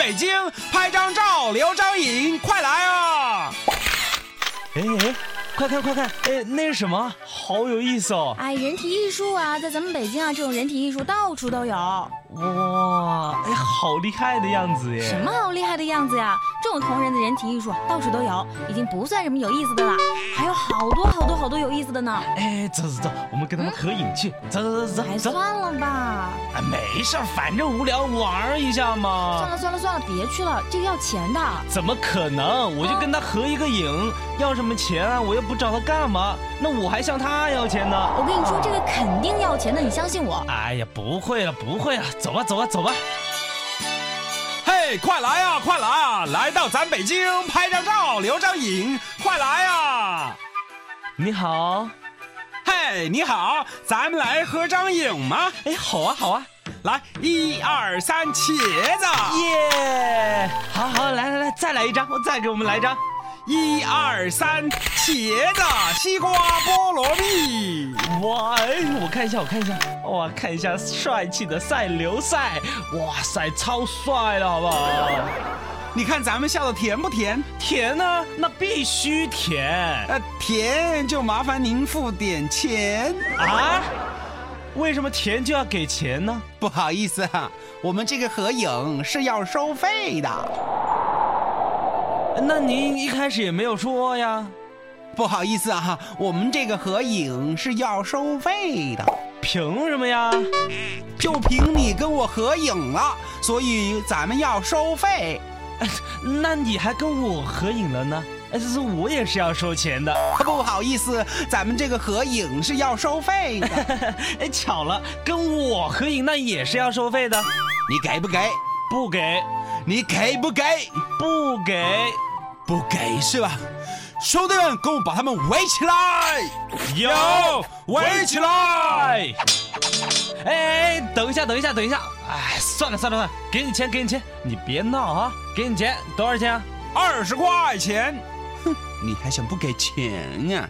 北京拍张照、留张影，快来啊！哎哎，快看快看，哎，那是什么？好有意思哦！哎，人体艺术啊，在咱们北京啊，这种人体艺术到处都有。哇，哎，好厉害的样子耶！什么好厉害的样子呀？这种同人的人体艺术啊到处都有，已经不算什么有意思的了，还有好多好多好多有意思的呢。哎，走走走，我们跟他们合影去。走走走哎，走走。算了吧，哎，没事儿，反正无聊玩一下嘛算。了算了算了，别去了，这个要钱的。怎么可能？我就跟他合一个影，要什么钱啊？我又不找他干嘛？那我还向他要钱呢？我跟你说，这个肯定要钱的，你相信我。哎呀，不会了，不会了，走吧，走吧，走吧。嘿，快来啊，快来啊！来到咱北京拍张照、留张影，快来啊！你好，嘿，你好，咱们来合张影吗？哎，好啊，好啊，来，一二三，茄子！耶！好好，来来来，再来一张，我再给我们来一张。一二三，茄子、西瓜、菠萝蜜。哇，哎，我看一下，我看一下，哇，看一下帅气的赛刘赛，哇塞，超帅的，好不好？你看咱们笑的甜不甜？甜呢？那必须甜呃，甜就麻烦您付点钱。啊！为什么甜就要给钱呢？不好意思啊，我们这个合影是要收费的。那您一开始也没有说呀？不好意思啊，我们这个合影是要收费的。凭什么呀？就凭你跟我合影了，所以咱们要收费。那你还跟我合影了呢？是我也是要收钱的。不好意思，咱们这个合影是要收费的。哎，巧了，跟我合影那也是要收费的。你给不给？不给，你给不给？不给。不给是吧？兄弟们，跟我把他们围起来！有围起来！哎，等一下，等一下，等一下！哎，算了算了算了，给你钱，给你钱，你别闹啊！给你钱，多少钱啊？二十块钱。哼，你还想不给钱呀、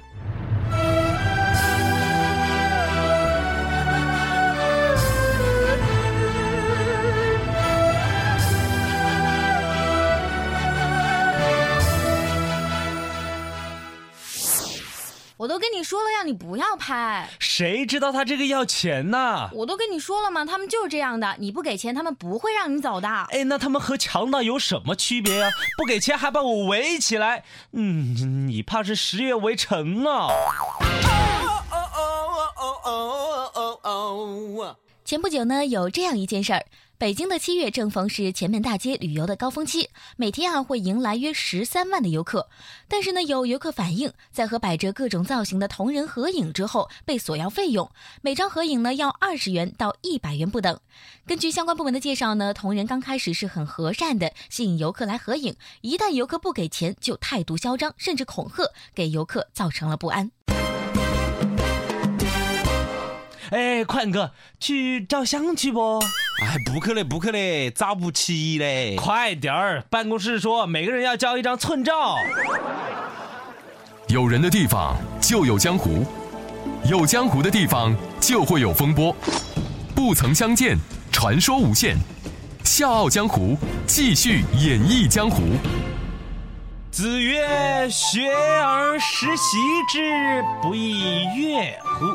说了，让你不要拍。谁知道他这个要钱呢？我都跟你说了嘛，他们就是这样的，你不给钱，他们不会让你走的。哎，那他们和强盗有什么区别呀、不给钱还把我围起来，嗯，你怕是十月围城呢？前不久呢，有这样一件事儿。北京的七月正逢是前门大街旅游的高峰期，每天啊会迎来约十三万的游客。但是呢，有游客反映，在和摆着各种造型的同人合影之后，被索要费用，每张合影呢要二十元到一百元不等。根据相关部门的介绍呢，同人刚开始是很和善的，吸引游客来合影，一旦游客不给钱，就态度嚣张，甚至恐吓，给游客造成了不安。哎，宽哥，去照相去不？哎，不去嘞，不去嘞，找不起嘞。快点儿！办公室说每个人要交一张寸照。有人的地方就有江湖，有江湖的地方就会有风波。不曾相见，传说无限。笑傲江湖》继续演绎江湖。子曰：“学而时习之，不亦说乎？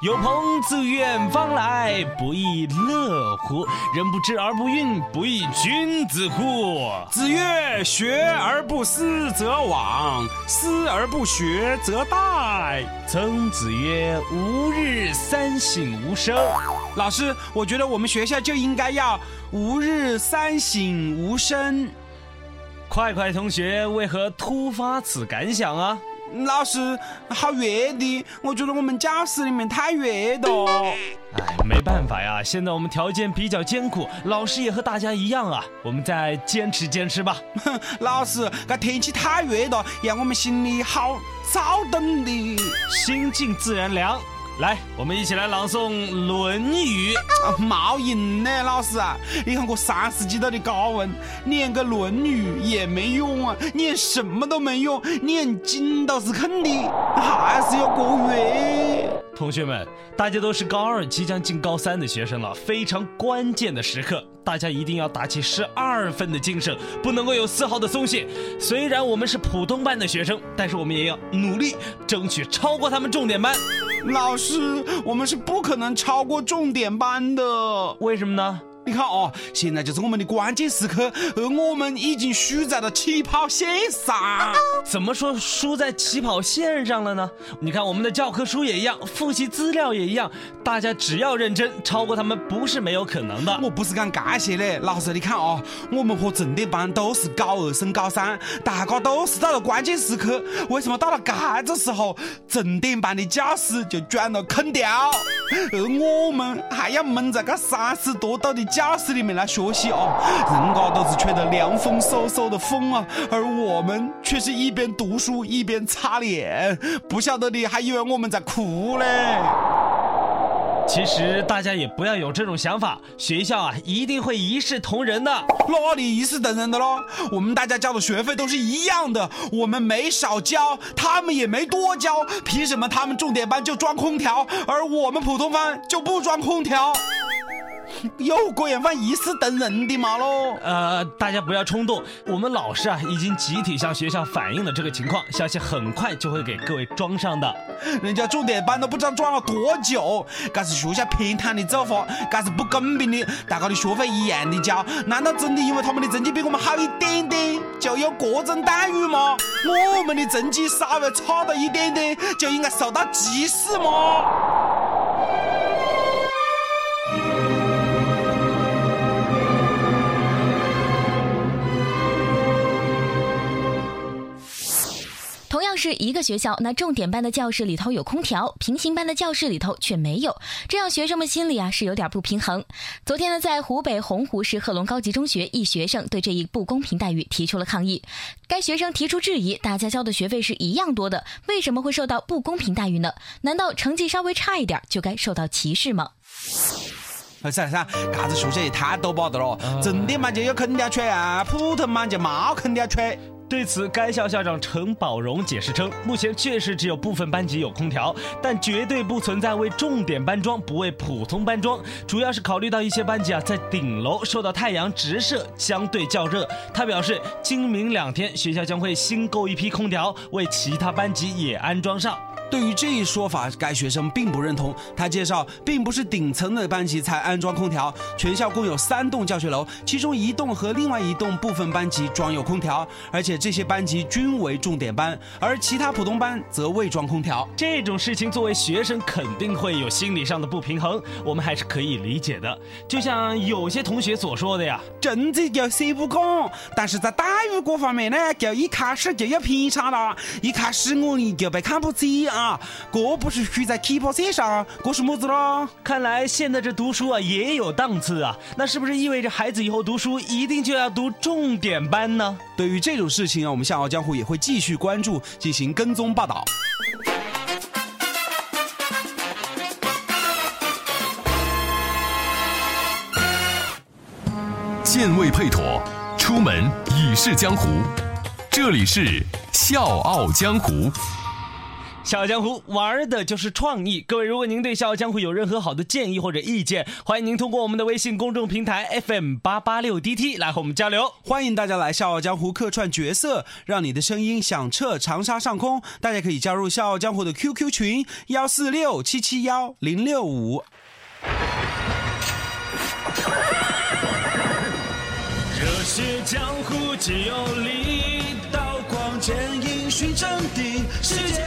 有朋自远方来，不亦乐乎？人不知而不愠，不亦君子乎？”子曰：“学而不思则罔，思而不学则殆。”曾子曰：“吾日三省吾身。”老师，我觉得我们学校就应该要“吾日三省吾身”。快快同学为何突发此感想啊？老师，好热的，我觉得我们教室里面太热了。哎，没办法呀，现在我们条件比较艰苦，老师也和大家一样啊，我们再坚持坚持吧。哼，老师，这天气太热了，让我们心里好躁动的。心静自然凉。来，我们一起来朗诵《论语》。啊，冒赢呢，老师啊！你看我三十几度的高温，念个《论语》也没用啊，念什么都没用，念经倒是肯定，还是要过月。同学们，大家都是高二即将进高三的学生了，非常关键的时刻，大家一定要打起十二分的精神，不能够有丝毫的松懈。虽然我们是普通班的学生，但是我们也要努力争取超过他们重点班。老师，我们是不可能超过重点班的。为什么呢？你看哦，现在就是我们的关键时刻，而我们已经输在了起跑线上。怎么说输在起跑线上了呢？你看我们的教科书也一样，复习资料也一样，大家只要认真，超过他们不是没有可能的。我不是讲这些嘞，老师你看哦，我们和重点班都是高二升高三，大家都是到了关键时刻，为什么到了这个时候，重点班的教室就转了空调，而我们还要闷在个三十多度的？教室里面来学习哦，人家都是吹着凉风嗖嗖的风啊，而我们却是一边读书一边擦脸，不晓得你还以为我们在哭嘞。其实大家也不要有这种想法，学校啊一定会一视同仁的。哪里一视同仁的咯？我们大家交的学费都是一样的，我们没少交，他们也没多交，凭什么他们重点班就装空调，而我们普通班就不装空调？有个人犯一视同仁的嘛喽？呃，大家不要冲动，我们老师啊已经集体向学校反映了这个情况，消息很快就会给各位装上的。人家重点班都不知道装了多久，这是学校偏袒的做法，这是不公平的。大家的学费一样的交，难道真的因为他们的成绩比我们好一点点就有各种待遇吗？我们的成绩稍微差了一点点就应该受到歧视吗？是一个学校，那重点班的教室里头有空调，平行班的教室里头却没有，这样学生们心里啊是有点不平衡。昨天呢，在湖北洪湖市鹤龙高级中学，一学生对这一不公平待遇提出了抗议。该学生提出质疑：大家交的学费是一样多的，为什么会受到不公平待遇呢？难道成绩稍微差一点就该受到歧视吗？是是，嘎子学校也太多巴的了，重点班就有空调吹啊，普通班就没空调吹。对此，该校校长陈宝荣解释称，目前确实只有部分班级有空调，但绝对不存在为重点班装不为普通班装，主要是考虑到一些班级啊在顶楼受到太阳直射，相对较热。他表示，今明两天学校将会新购一批空调，为其他班级也安装上。对于这一说法，该学生并不认同。他介绍，并不是顶层的班级才安装空调，全校共有三栋教学楼，其中一栋和另外一栋部分班级装有空调，而且这些班级均为重点班，而其他普通班则未装空调。这种事情，作为学生肯定会有心理上的不平衡，我们还是可以理解的。就像有些同学所说的呀，政治就谁不公，但是在待遇各方面呢，就一开始就有偏差了，一开始我你就被看不起啊。啊，这不是输在起跑线上，这是么子咯？看来现在这读书啊也有档次啊，那是不是意味着孩子以后读书一定就要读重点班呢？对于这种事情啊，我们笑傲江湖也会继续关注，进行跟踪报道。剑未配妥，出门已是江湖。这里是笑傲江湖。笑傲江湖玩的就是创意。各位，如果您对笑傲江湖有任何好的建议或者意见，欢迎您通过我们的微信公众平台 FM 八八六 DT 来和我们交流。欢迎大家来《笑傲江湖》客串角色，让你的声音响彻长沙上空。大家可以加入《笑傲江湖》的 QQ 群幺四六七七幺零六五。热血江湖只有力，刀光剑影寻真谛，世间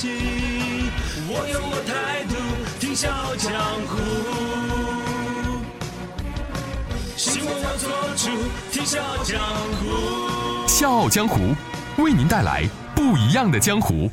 且分析。我有我态度，听笑傲江湖。希望要做主，听笑傲江湖。笑傲江湖，为您带来不一样的江湖。